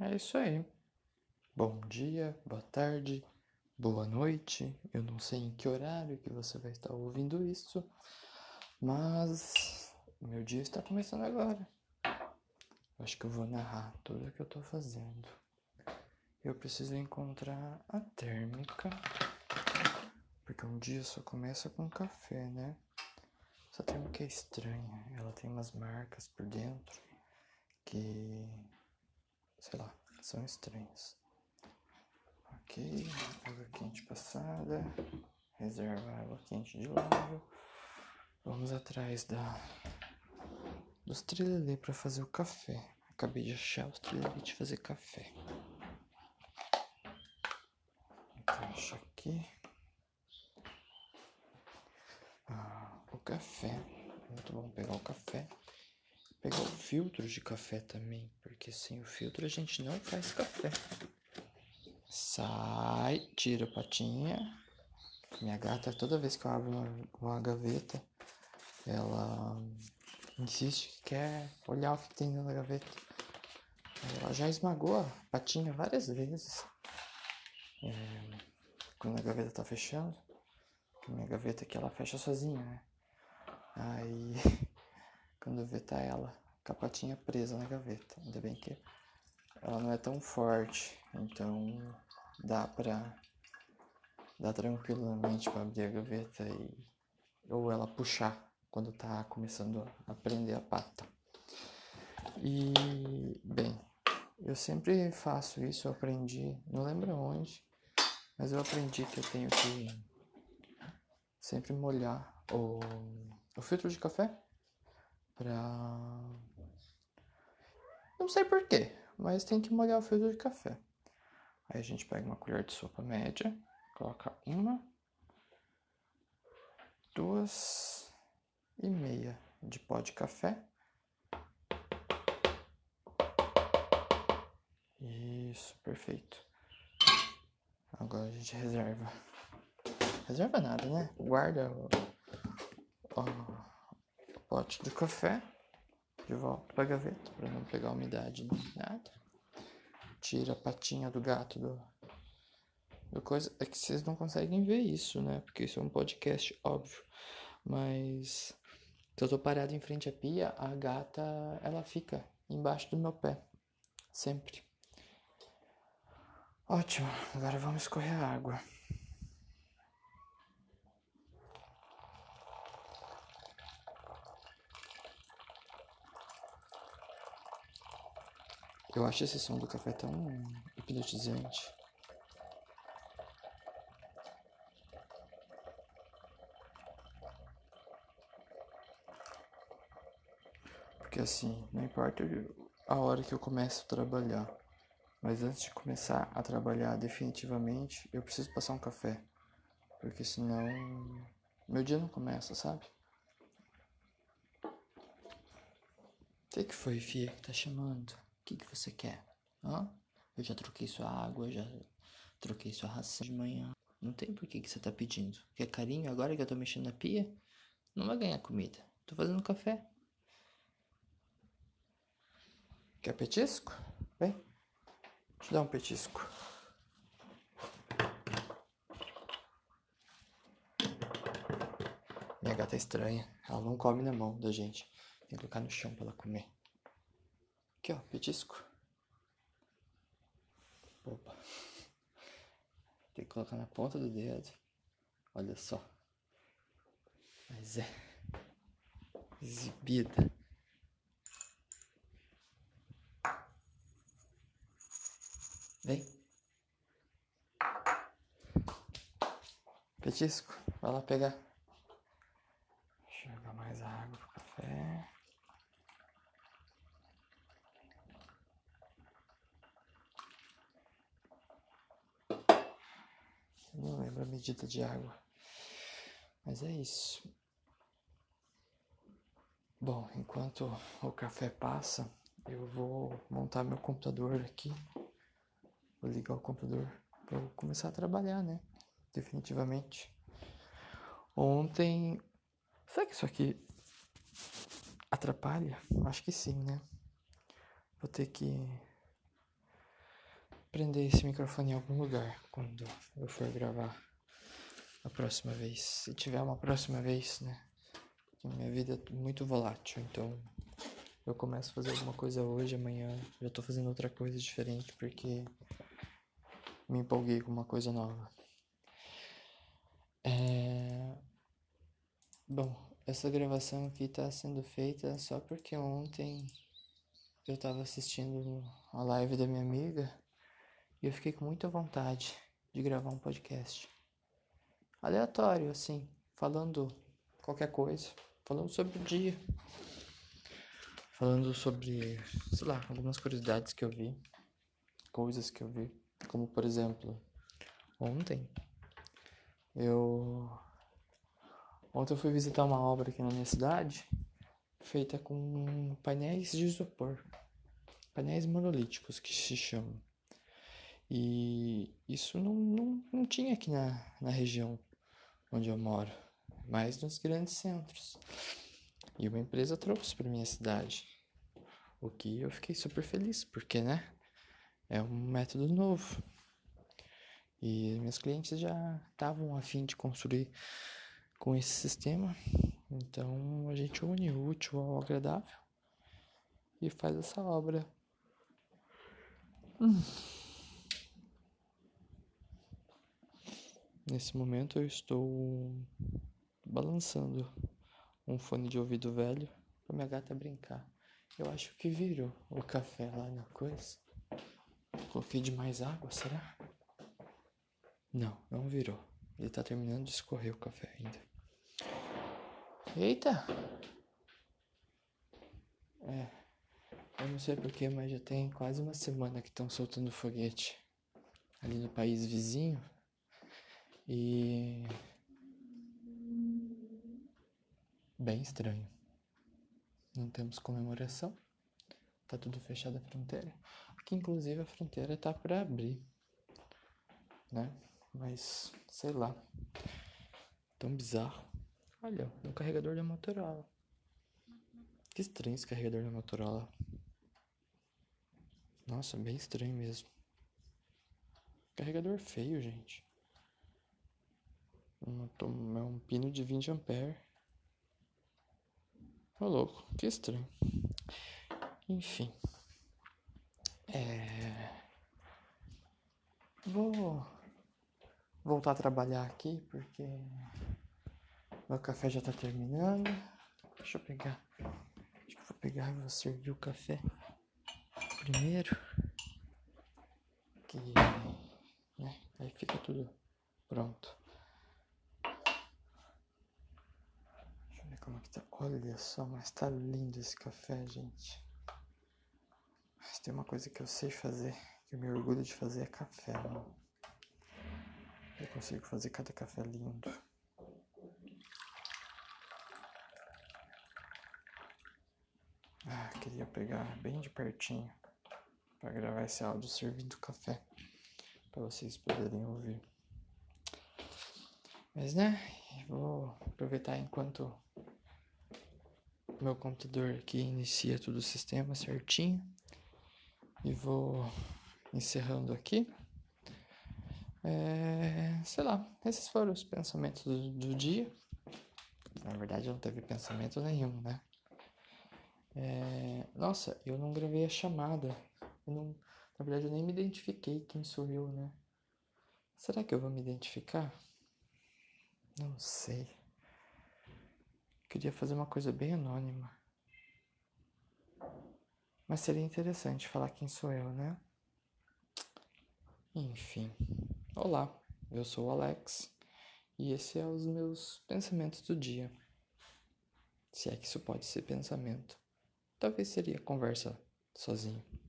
é isso aí. Bom dia, boa tarde, boa noite. Eu não sei em que horário que você vai estar ouvindo isso, mas meu dia está começando agora. Acho que eu vou narrar tudo o que eu tô fazendo. Eu preciso encontrar a térmica, porque um dia só começa com café, né? Essa térmica é estranha, ela tem umas marcas por dentro que, sei lá, são estranhas. Ok, água quente passada, reserva água quente de lado. Vamos atrás da dos trilelê para fazer o café. Acabei de achar os trilelê de fazer café. Encaixa aqui. Ah, o café. Muito bom pegar o café. Pegar o filtro de café também, porque sem o filtro a gente não faz café. Sai, tira a patinha. Minha gata, toda vez que eu abro uma, uma gaveta, ela insiste que quer olhar o que tem da gaveta. Ela já esmagou a patinha várias vezes. É, quando a gaveta tá fechando. Minha gaveta aqui ela fecha sozinha, né? Aí quando vê tá ela com a patinha presa na gaveta. Ainda bem que ela não é tão forte, então dá pra dar tranquilamente pra abrir a gaveta e ou ela puxar quando tá começando a aprender a pata. E, bem, eu sempre faço isso, eu aprendi, não lembro onde, mas eu aprendi que eu tenho que sempre molhar o, o filtro de café pra. Não sei porquê, mas tem que molhar o filtro de café. Aí a gente pega uma colher de sopa média, coloca uma, duas, e meia de pó de café. Isso, perfeito. Agora a gente reserva. Reserva nada, né? Guarda o, o, o pote de café de volta pra gaveta para não pegar umidade nem nada. Tira a patinha do gato do, do coisa. É que vocês não conseguem ver isso, né? Porque isso é um podcast, óbvio. Mas se eu tô parado em frente à pia, a gata ela fica embaixo do meu pé. Sempre. Ótimo, agora vamos escorrer a água. Eu acho esse som do café tão hipnotizante. Porque assim, não importa a hora que eu começo a trabalhar, mas antes de começar a trabalhar definitivamente, eu preciso passar um café. Porque senão meu dia não começa, sabe? O que, que foi, Fia, que tá chamando? O que, que você quer? Hã? Eu já troquei sua água, já troquei sua ração de manhã. Não tem por que, que você tá pedindo. Quer carinho agora que eu tô mexendo na pia? Não vai ganhar comida. Tô fazendo café. Quer petisco? Vem. Deixa eu dar um petisco. Minha gata é estranha. Ela não come na mão da gente. Tem que colocar no chão pra ela comer. Aqui, ó, petisco. Opa. Tem que colocar na ponta do dedo. Olha só. Mas é. Exibida. Vem. Petisco, vai lá pegar. Jogar mais água pro café. Não lembro a medida de água. Mas é isso. Bom, enquanto o café passa, eu vou montar meu computador aqui. Vou ligar o computador para começar a trabalhar, né? Definitivamente. Ontem. Será que isso aqui atrapalha? Acho que sim, né? Vou ter que prender esse microfone em algum lugar quando eu for gravar a próxima vez. Se tiver uma próxima vez, né? Minha vida é muito volátil, então eu começo a fazer alguma coisa hoje, amanhã já tô fazendo outra coisa diferente porque me empolguei com uma coisa nova. É... Bom, essa gravação aqui tá sendo feita só porque ontem eu tava assistindo a live da minha amiga e eu fiquei com muita vontade de gravar um podcast. Aleatório, assim, falando qualquer coisa, falando sobre o dia, falando sobre, sei lá, algumas curiosidades que eu vi, coisas que eu vi, como por exemplo, ontem eu ontem eu fui visitar uma obra aqui na minha cidade feita com painéis de isopor, painéis monolíticos que se chamam. E isso não, não, não tinha aqui na, na região onde eu moro, mas nos grandes centros. E uma empresa trouxe para minha cidade, o que eu fiquei super feliz, porque, né, é um método novo. E meus clientes já estavam a fim de construir com esse sistema, então a gente une o útil ao agradável e faz essa obra. Hum. Nesse momento eu estou balançando um fone de ouvido velho para minha gata brincar. Eu acho que virou o café lá na coisa. Coloquei demais água, será? Não, não virou. Ele tá terminando de escorrer o café ainda. Eita! É. Eu não sei porquê, mas já tem quase uma semana que estão soltando foguete ali no país vizinho. E. Bem estranho. Não temos comemoração. Tá tudo fechado a fronteira. Aqui, inclusive, a fronteira tá para abrir. Né? Mas, sei lá. Tão bizarro. Olha, um carregador da Motorola. Que estranho esse carregador da Motorola. Nossa, bem estranho mesmo. Carregador feio, gente. É um pino de 20 ampere. Ô louco, que estranho. Enfim. É... Vou voltar a trabalhar aqui porque meu café já tá terminando. Deixa eu pegar. Acho que vou pegar e vou servir o café primeiro. Que né? Aí fica tudo pronto. como que tá. Olha só, mas tá lindo esse café, gente. Mas tem uma coisa que eu sei fazer, que eu me orgulho de fazer é café, mano. Eu consigo fazer cada café lindo. Ah, queria pegar bem de pertinho para gravar esse áudio servindo café para vocês poderem ouvir. Mas né, vou aproveitar enquanto meu computador aqui inicia todo o sistema certinho. E vou encerrando aqui. É, sei lá, esses foram os pensamentos do, do, dia. Na verdade, não teve pensamento nenhum, né? É, nossa, eu não gravei a chamada. Eu não, na verdade, eu nem me identifiquei quem sou eu, né? Será que eu vou me identificar? Não sei. Queria fazer uma coisa bem anônima. Mas seria interessante falar quem sou eu, né? Enfim. Olá, eu sou o Alex e esse é os meus pensamentos do dia. Se é que isso pode ser pensamento. Talvez seria conversa sozinho.